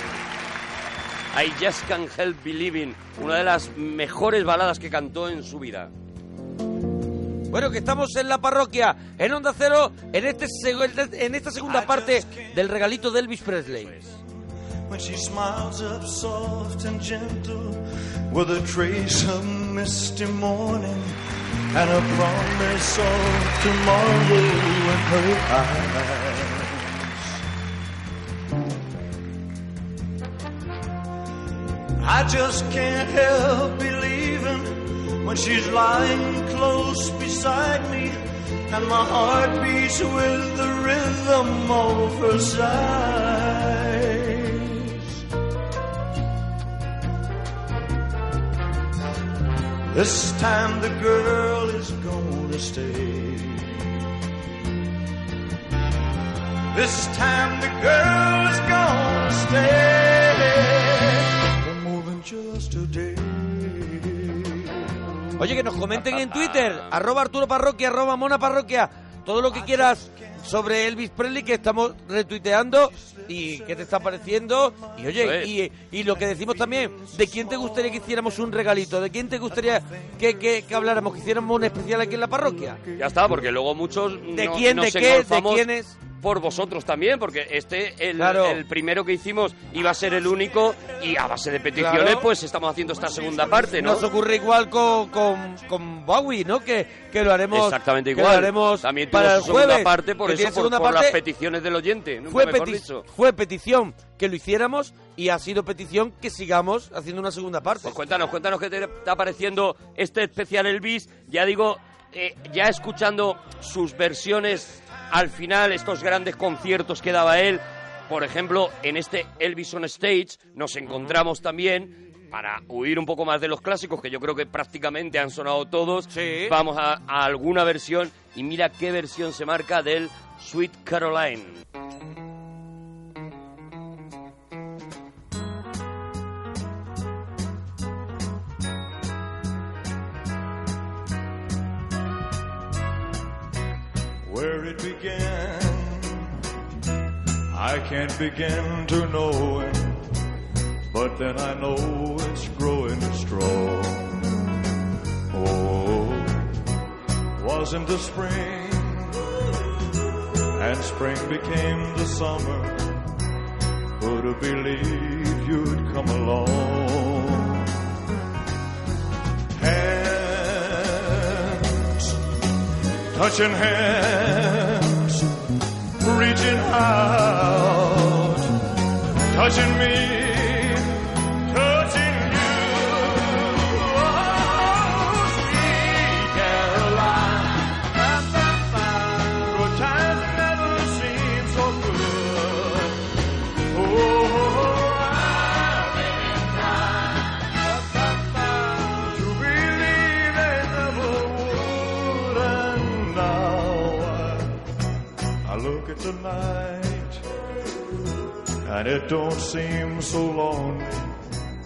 I Just Can't Help Believing, una de las mejores baladas que cantó en su vida. Bueno, que estamos en la parroquia, en Onda Cero, en, este en esta segunda parte del regalito de Elvis Presley. When she smiles up soft and gentle with a trace of misty morning and a promise of tomorrow in her eyes. I just can't help believing when she's lying close beside me and my heart beats with the rhythm of her sighs. This time the girl is gonna stay. This time the girl is gonna stay for more than just a day. Oye, que nos comenten en Twitter, arroba Arturo Parroquia, arroba Mona Parroquia, todo lo que quieras sobre Elvis Presley que estamos retuiteando y qué te está pareciendo. Y oye, Eso es. y, y lo que decimos también, ¿de quién te gustaría que hiciéramos un regalito? ¿De quién te gustaría que, que, que habláramos, que hiciéramos un especial aquí en la parroquia? Ya está, porque luego muchos ¿De no- quién, de qué, de quiénes? Por vosotros también, porque este, el, Claro. el primero que hicimos, iba a ser el único y a base de peticiones, Claro. pues estamos haciendo esta segunda parte, ¿no? Nos ocurre igual con, con, con Bowie, ¿no? Que, que lo haremos. Exactamente que igual. lo haremos También para el su segunda jueves. parte por que eso, por, por las parte. peticiones del oyente, nunca fue, peti- dicho. fue petición que lo hiciéramos y ha sido petición que sigamos haciendo una segunda parte. Pues cuéntanos, cuéntanos qué te está pareciendo este especial Elvis. Ya digo, eh, ya escuchando sus versiones al final, estos grandes conciertos que daba él. Por ejemplo, en este Elvis on Stage nos encontramos también, para huir un poco más de los clásicos, que yo creo que prácticamente han sonado todos, Sí. vamos a, a alguna versión y mira qué versión se marca del Sweet Caroline. I can't begin to know it, but then I know it's growing strong. Oh, wasn't the spring, and spring became the summer. Who'd have believed you'd come along? Hands touching hands, reaching out, touching me,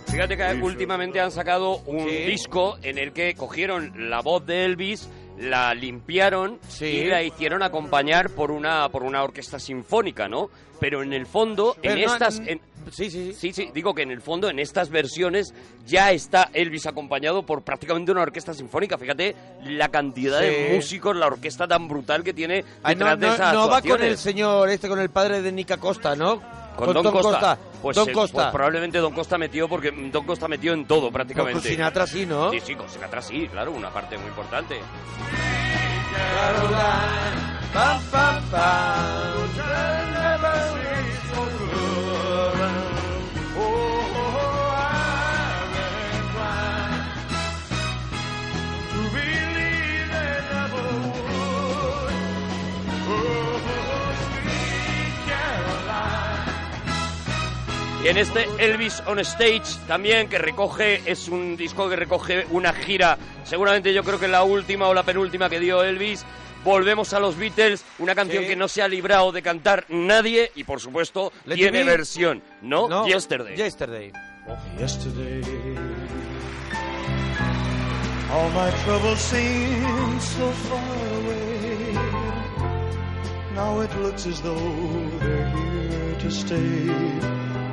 Fíjate que últimamente han sacado un Sí. disco en el que cogieron la voz de Elvis, la limpiaron Sí. y la hicieron acompañar por una por una orquesta sinfónica, ¿no? Pero en el fondo, en no- estas, en- Sí, sí, sí. digo que en el fondo en estas versiones ya está Elvis acompañado por prácticamente una orquesta sinfónica. Fíjate la cantidad de músicos, la orquesta tan brutal que tiene Ay, no, detrás de no- esas no va con el señor este, con el padre de Nica Costa, ¿no? Con, Don, Costa. Pues, Don eh, Costa. pues probablemente Don Costa metió porque Don Costa metió en todo Pues prácticamente. con Sinatra sí, ¿no? Sí, sí, con Sinatra sí, claro, una parte muy importante. Pam, pam, pam. Y en este Elvis on Stage también, que recoge, es un disco que recoge una gira, seguramente yo creo que la última o la penúltima que dio Elvis. Volvemos a los Beatles, una canción Sí. que no se ha librado de cantar nadie y por supuesto Let tiene versión, ¿no? No, Yesterday. Yesterday. Yesterday, all my troubles seem so far away. Now it looks as though they're here to stay.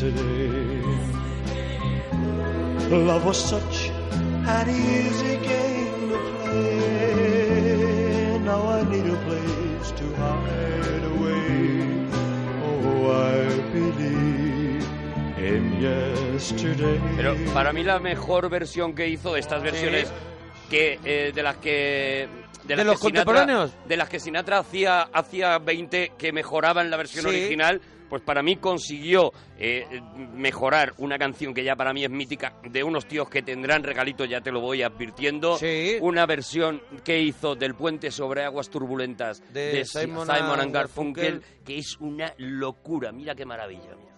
Yesterday, love was such an easy game to play. Now I need a place to hide away. Oh, I believe in yesterday. Pero para mí la mejor versión que hizo de estas versiones que eh, de las que ¿De las los que Sinatra- contemporáneos? de las que Sinatra hacía hacía 20 que mejoraban la versión Sí. original pues para mí consiguió eh, mejorar una canción que ya para mí es mítica de unos tíos que tendrán regalitos, ya te lo voy advirtiendo. Sí. Una versión que hizo del puente sobre aguas turbulentas De de, Simon Simon, and and Garfunkel, Garfunkel. que es una locura. Mira qué maravilla. mira.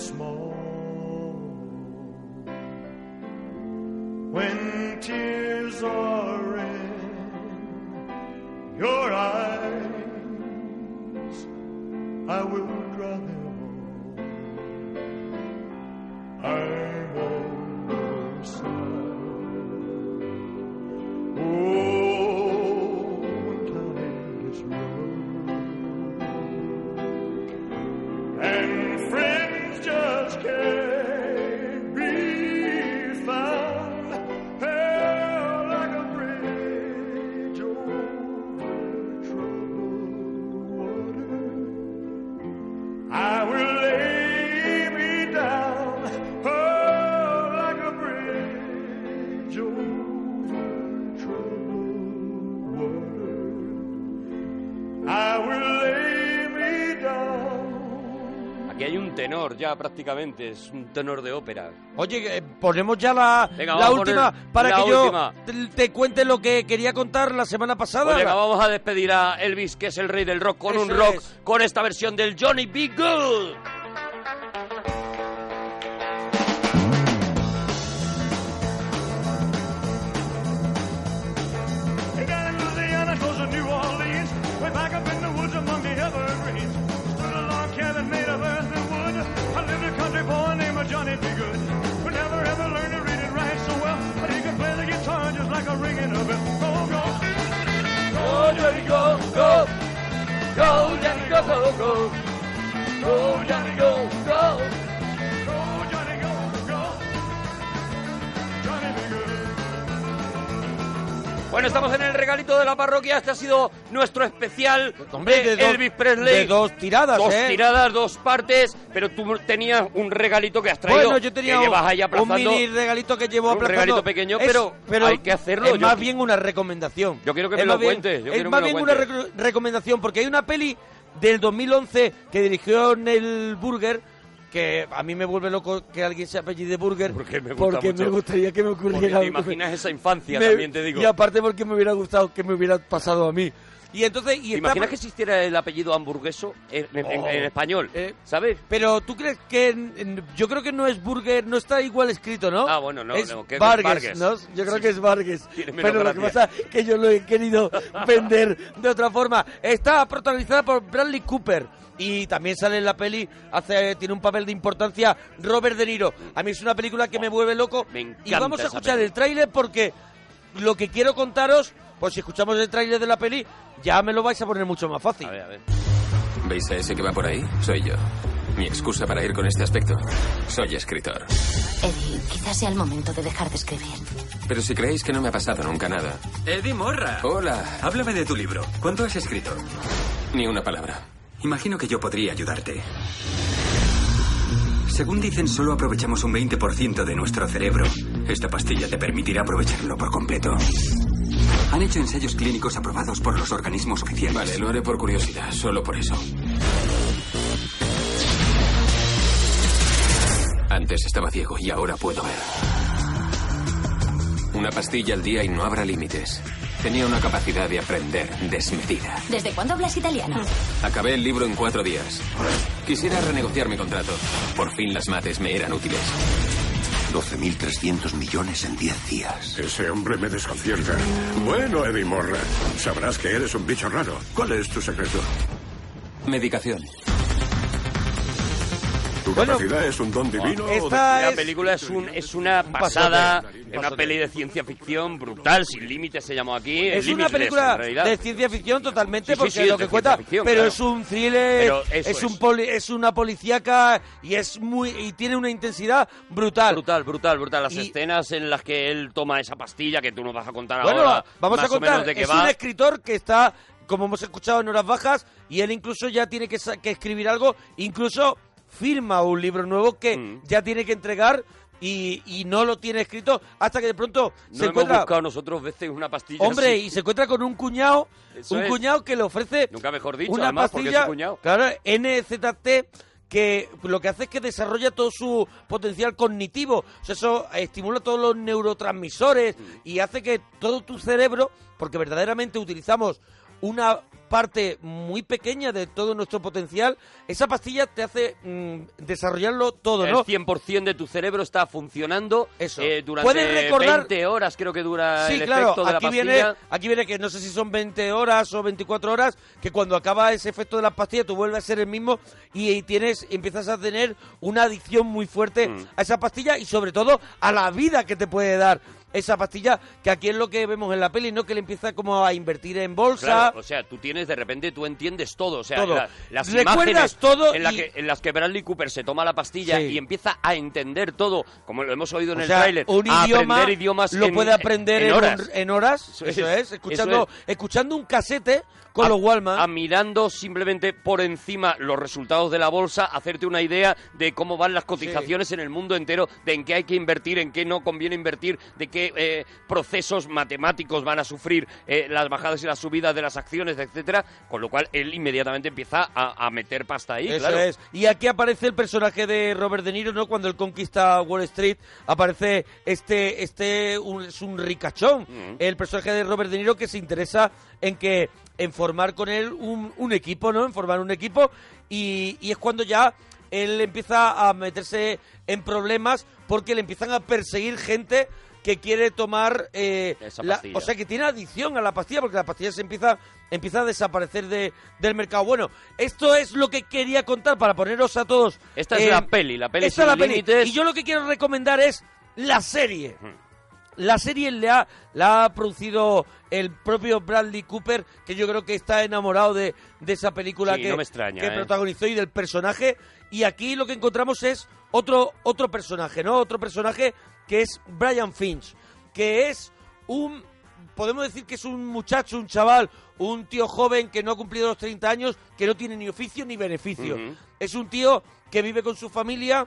Small, when tears are in your eyes, tenor ya prácticamente, es un tenor de ópera. Oye, eh, ponemos ya la, Venga, la última para la que yo te, te cuente lo que quería contar la semana pasada. Pues venga, vamos a despedir a Elvis, que es el rey del rock, con un rock, es. con esta versión del Johnny B. Good. Go, go, go. Go, Johnny, go, go. Go, Johnny, go, go. Johnny B. Good. Bueno, estamos en el regalito de la parroquia. Este ha sido nuestro especial Hombre, de, de dos- Elvis Presley. de dos tiradas, Dos ¿eh? tiradas, dos partes. Pero tú tenías un regalito que has traído. Bueno, yo tenía que un, llevas ahí un aplazando. mini regalito que llevo un aplazando. regalito pequeño, Es- pero hay que hacerlo. Es Yo más bien una recomendación. Yo quiero que Es me lo bien- cuentes, yo es más bien una recomendación, porque hay una peli del 2011 que dirigió Neil Burger que a mí me vuelve loco que alguien se apellide Burger Porque me gusta porque mucho. me gustaría que me ocurriera Porque te imaginas esa infancia, Me- también te digo. y aparte porque me hubiera gustado que me hubiera pasado a mí y entonces y ¿Te está- imaginas que existiera el apellido hamburgueso en, Oh. en español? Eh, ¿Sabes? Pero tú crees que yo creo que no es Burger, no está igual escrito, ¿no? Ah, bueno, no, es no, que Vargas. ¿no? Yo creo Sí. que es Vargas. Pero lo que pasa es que yo lo he querido [laughs] vender de otra forma. Está protagonizada por Bradley Cooper y también sale en la peli, hace tiene un papel de importancia Robert De Niro. A mí es una película que me vuelve loco Me y encanta vamos a escuchar el tráiler porque lo que quiero contaros, pues si escuchamos el tráiler de la peli, ya me lo vais a poner mucho más fácil. A ver, a ver. ¿Veis a ese que va por ahí? Soy yo. Mi excusa para ir con este aspecto. Soy escritor. Eddie, quizás sea el momento de dejar de escribir. Pero si creéis que no me ha pasado nunca nada. Eddie Morra. Hola. Háblame de tu libro. ¿Cuánto has escrito? Ni una palabra. Imagino que yo podría ayudarte. Según dicen, solo aprovechamos un 20% de nuestro cerebro. Esta pastilla te permitirá aprovecharlo por completo. Han hecho ensayos clínicos aprobados por los organismos oficiales. Vale, lo haré por curiosidad, solo por eso. Antes estaba ciego y ahora puedo ver. Una pastilla al día y no habrá límites. Tenía una capacidad de aprender desmedida. ¿Desde cuándo hablas italiano? Acabé el libro en cuatro días. Quisiera renegociar mi contrato. Por fin las mates me eran útiles. 12.300 millones en 10 días. Ese hombre me desconcierta. Bueno, Eddie Morra, sabrás que eres un bicho raro. ¿Cuál es tu secreto? Medicación. ¿Tu Bueno, capacidad es un don divino? La película es, un, es una Un pasada, pasote, una peli de ciencia ficción brutal, sin límites se llamó aquí. Es una película de ciencia ficción totalmente Sí, porque sí, es lo que cuenta, ficción, pero claro. es un thriller, es, un poli- es una policíaca y es muy y tiene una intensidad brutal. Brutal, brutal, brutal. Las Y- escenas en las que él toma esa pastilla que tú nos vas a contar Bueno, ahora. vamos a contar. de es va. un escritor que está, como hemos escuchado en horas bajas, y él incluso ya tiene que escribir algo, incluso firma un libro nuevo que Mm. ya tiene que entregar y, y no lo tiene escrito hasta que de pronto No se hemos encuentra... buscado nosotros veces una pastilla Hombre, así. y se encuentra con un cuñado, Eso un es. cuñado que le ofrece Nunca mejor dicho, una además, porque es pastilla, cuñado. claro, NZT, que lo que hace es que desarrolla todo su potencial cognitivo. O sea, eso estimula todos los neurotransmisores Mm. y hace que todo tu cerebro, porque verdaderamente utilizamos una parte muy pequeña de todo nuestro potencial, esa pastilla te hace mm, desarrollarlo todo, El ¿no? 100% de tu cerebro está funcionando Eso. eh, durante Puedes recordar- 20 horas, creo que dura Sí, el claro, efecto de la aquí pastilla. viene, aquí viene que no sé si son 20 horas o 24 horas, que cuando acaba ese efecto de las pastillas tú vuelves a ser el mismo y, y tienes, empiezas a tener una adicción muy fuerte Mm. a esa pastilla y sobre todo a la vida que te puede dar esa pastilla, que aquí es lo que vemos en la peli, ¿no? Que le empieza como a invertir en bolsa. Claro, o sea, tú tienes de repente, tú entiendes todo. O sea, Todo. la- las Recuerdas imágenes todo en, la y- que, en las que Bradley Cooper se toma la pastilla Sí. y empieza a entender todo, como lo hemos oído en O el tráiler. un a idioma aprender idiomas lo en- puede aprender en, en horas. en horas, eso, Eso es, es, escuchando, eso escuchando un casete con a- los Walman. a mirando simplemente por encima los resultados de la bolsa, hacerte una idea de cómo van las cotizaciones en el mundo entero, de en qué hay que invertir, en qué no conviene invertir, de qué eh, procesos matemáticos van a sufrir eh, las bajadas y las subidas de las acciones, etcétera, con lo cual él inmediatamente empieza a, a meter pasta ahí, Eso claro. es. Y aquí aparece el personaje de Robert De Niro, ¿no? Cuando él conquista Wall Street, aparece este, este, un- es un ricachón. Mm. El personaje de Robert De Niro que se interesa en que, en formar con él un, un equipo, ¿no? En formar un equipo. Y, y es cuando ya él empieza a meterse en problemas porque le empiezan a perseguir gente que quiere tomar eh, la- o sea que tiene adicción a la pastilla porque la pastilla se empieza empieza a desaparecer de, del mercado bueno esto es lo que quería contar para poneros a todos Esta es la peli, la peli esta es la peli límites. y yo lo que quiero recomendar es la serie la serie le ha, la ha producido el propio Bradley Cooper, que yo creo que está enamorado de, de esa película Sí, que, no me extraña, que ¿eh? protagonizó y del personaje. Y aquí lo que encontramos es otro, otro personaje, ¿no? Otro personaje que es Brian Finch, que es un... Podemos decir que es un muchacho, un chaval, un tío joven que no ha cumplido los 30 años, que no tiene ni oficio ni beneficio. Es un tío que vive con su familia,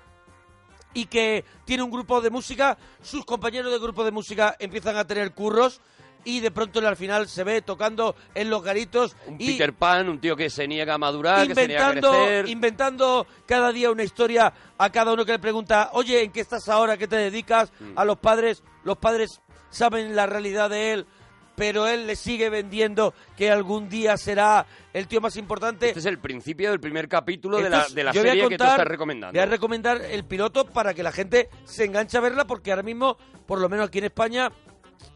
y que tiene un grupo de música, sus compañeros de grupo de música empiezan a tener curros y de pronto al final se ve tocando en los garitos Un y Peter Pan, un tío que se niega a madurar, que se niega a inventando, crecer. inventando cada día una historia a cada uno que le pregunta, oye, ¿en qué estás ahora? ¿Qué te dedicas? Mm. A los padres, los padres saben la realidad de él, pero él le sigue vendiendo que algún día será el tío más importante. Este es el principio del primer capítulo de la, de la serie que tú estás recomendando. Voy a recomendar el piloto para que la gente se enganche a verla, porque ahora mismo, por lo menos aquí en España,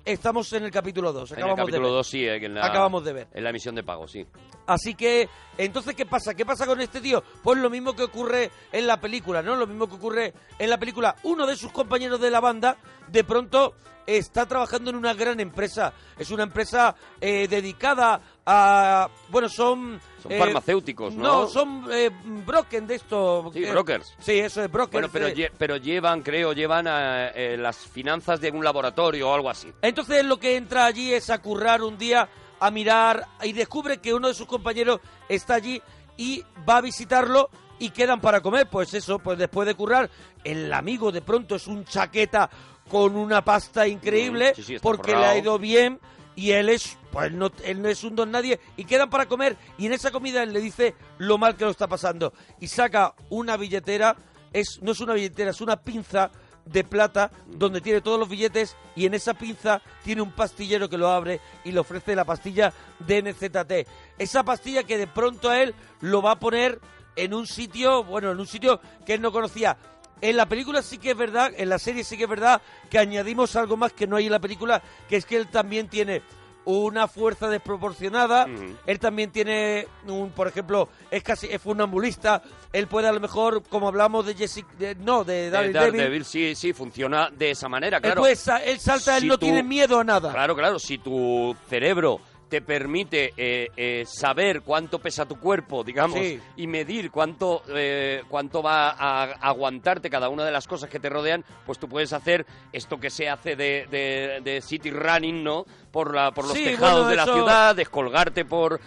estamos en el capítulo 2. en el Acabamos de capítulo ver. 2 sí, eh, que en la, Acabamos de ver. En la emisión de pago, sí. Así que, entonces, ¿qué pasa? ¿Qué pasa con este tío? Pues lo mismo que ocurre en la película, ¿no? Lo mismo que ocurre en la película. Uno de sus compañeros de la banda, de pronto, está trabajando en una gran empresa. Es una empresa eh, dedicada a... Bueno, son... Son eh, farmacéuticos, ¿no? No, son eh, broken de esto. Sí, que- brokers. Sí, eso es broker. Bueno, pero, lle- pero llevan, creo, llevan eh, eh, las finanzas de un laboratorio o algo así. Entonces lo que entra allí es a currar un día, a mirar y descubre que uno de sus compañeros está allí y va a visitarlo y quedan para comer. Pues eso, pues después de currar, el amigo de pronto es un chaqueta con una pasta increíble Mm, sí, sí, está porque forrado. le ha ido bien y él es, pues no, él no es un don nadie y quedan para comer y en esa comida él le dice lo mal que lo está pasando y saca una billetera, es no es una billetera, es una pinza de plata donde tiene todos los billetes y en esa pinza tiene un pastillero que lo abre y le ofrece la pastilla de NZT. Esa pastilla que de pronto a él lo va a poner en un sitio, bueno, en un sitio que él no conocía. En la película sí que es verdad, en la serie sí que es verdad que añadimos algo más que no hay en la película, que es que él también tiene una fuerza desproporcionada. Él también tiene un, por ejemplo, es casi es funambulista. Él puede a lo mejor, como hablamos de Jessica, de- no, de De Daredevil, Daredevil, sí, sí, funciona de esa manera, él, claro. puede él salta, él no tú- tiene miedo a nada. Claro, claro, si tu cerebro te permite eh, eh, saber cuánto pesa tu cuerpo, digamos, Sí. y medir cuánto, eh, cuánto va a, aguantarte cada una de las cosas que te rodean, pues tú puedes hacer esto que se hace de, de- de city running, ¿no? Por, la, por los Sí, tejados bueno, de la ciudad, descolgarte por...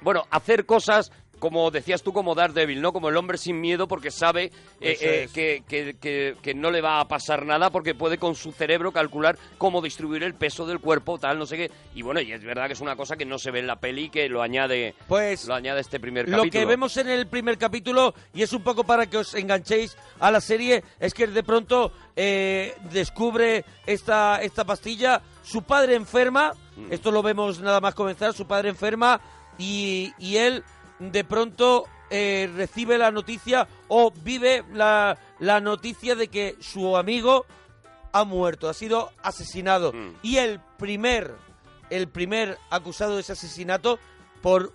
Bueno, hacer cosas... Como decías tú, como Daredevil, ¿no? Como el hombre sin miedo porque sabe eh, eh, que, que- que- que no le va a pasar nada porque puede con su cerebro calcular cómo distribuir el peso del cuerpo, tal, no sé qué. Y bueno, y es verdad que es una cosa que no se ve en la peli que lo añade, Pues lo añade este primer Lo capítulo. que vemos en el primer capítulo, y es un poco para que os enganchéis a la serie, es que de pronto eh, descubre esta, esta pastilla, su padre enferma, Mm. esto lo vemos nada más comenzar, su padre enferma, y, y él de pronto eh, recibe la noticia o vive la, la noticia de que su amigo ha muerto, ha sido asesinado. Mm. Y el primer, el primer acusado de ese asesinato, por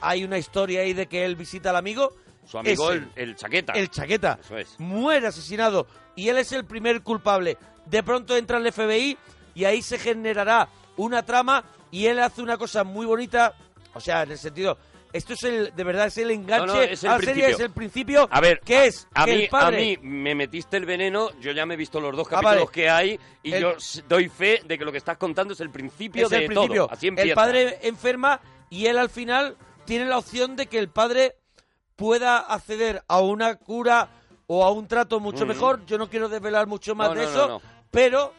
hay una historia ahí de que él visita al amigo. Su amigo, el, el chaqueta. el chaqueta. Eso es. Muere asesinado. Y él es el primer culpable. De pronto entra el FBI y ahí se generará una trama y él hace una cosa muy bonita. O sea, en el sentido. Esto es el, de verdad, es el enganche No, no, es el a la serie, es el principio. A ver, ¿qué es? A que mí, padre, a mí me metiste el veneno, yo ya me he visto los dos Ah, capítulos vale. que hay y El- yo doy fe de que lo que estás contando es el principio es de el principio. todo. Así empieza. El padre enferma y él al final tiene la opción de que el padre pueda acceder a una cura o a un trato mucho Mm. mejor. Yo no quiero desvelar mucho más No, de eso, pero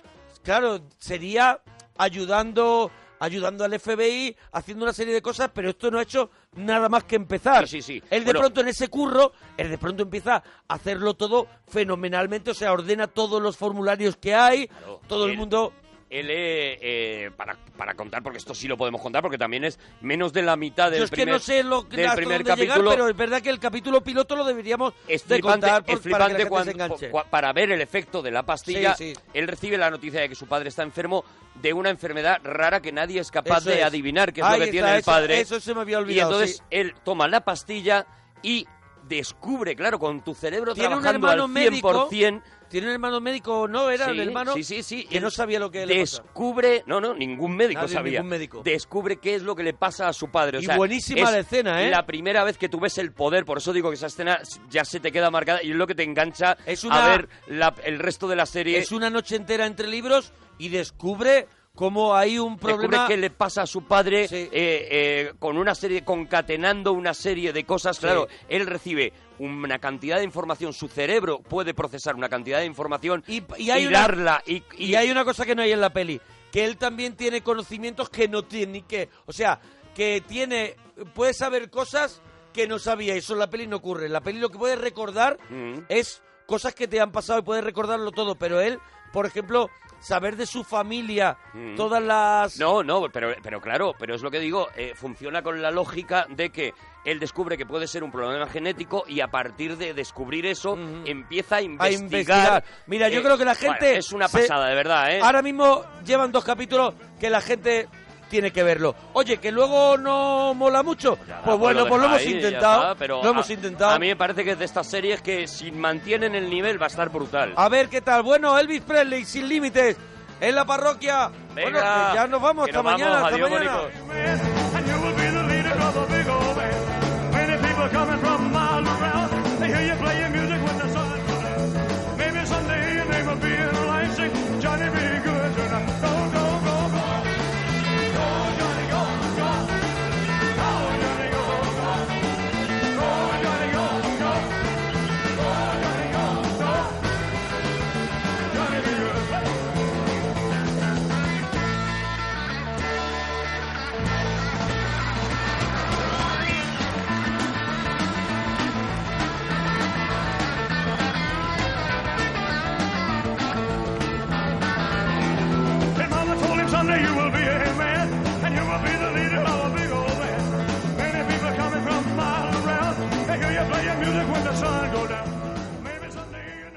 claro, sería ayudando ayudando al FBI, haciendo una serie de cosas, pero esto no ha hecho nada más que empezar. Sí, sí, sí. Él de Bueno. pronto en ese curro, él de pronto empieza a hacerlo todo fenomenalmente, o sea, ordena todos los formularios que hay, Claro. todo el mundo Él, eh, para, para contar, porque esto sí lo podemos contar, porque también es menos de la mitad del Yo es que primer, no sé lo que del hasta primer dónde llegar, capítulo. pero es verdad que el capítulo piloto lo deberíamos es de flipante, contar por- es para que cuando- se enganche. cua- para ver el efecto de la pastilla. Sí, sí. Él recibe la noticia de que su padre está enfermo de una enfermedad rara que nadie es capaz Eso de es. adivinar qué es Ahí lo que está, tiene el padre. eso se me había Y olvidado, entonces sí. él toma la pastilla y descubre, claro, con tu cerebro Tiene un trabajando hermano al médico, 100%, tiene un hermano médico, no era Sí, el hermano, sí, sí, sí. que no sabía lo que le pasaba. descubre, no, no, ningún médico Nadie, sabía. ningún médico. Descubre qué es lo que le pasa a su padre. O Y buenísima es la escena, ¿eh? La primera vez que tú ves el poder, por eso digo que esa escena ya se te queda marcada y es lo que te engancha Es una- a ver la- el resto de la serie. Es una noche entera entre libros y descubre cómo hay un problema. qué le pasa a su padre Sí. eh, eh, con una serie, concatenando una serie de cosas. Claro, él recibe una cantidad de información, su cerebro puede procesar una cantidad de información Y, y hay una, darla. Y, y- y hay una cosa que no hay en la peli, que él también tiene conocimientos que no tiene ni que, o sea, que tiene, puede saber cosas que no sabía, eso en la peli no ocurre. En la peli lo que puedes recordar Mm. es cosas que te han pasado y puedes recordarlo todo, pero él, por ejemplo, saber de su familia, Mm. todas las... No, no, pero, pero claro, pero es lo que digo, eh, funciona con la lógica de que él descubre que puede ser un problema genético y a partir de descubrir eso empieza a a investigar. investigar. Mira, yo Eh, creo que la bueno, gente... es una se- pasada, de verdad, ¿eh? Ahora mismo llevan dos capítulos que la gente tiene que verlo. Oye, que luego no mola mucho. Ya, pues bueno, lo pues lo hemos ahí, intentado. está, pero lo hemos a- intentado. A mí me parece que es de estas series que si mantienen el nivel va a estar brutal. A ver qué tal. Bueno, Elvis Presley, sin límites, en la parroquia. Venga, bueno, que ya nos vamos. Hasta nos mañana, vamos. hasta Adiós, mañana.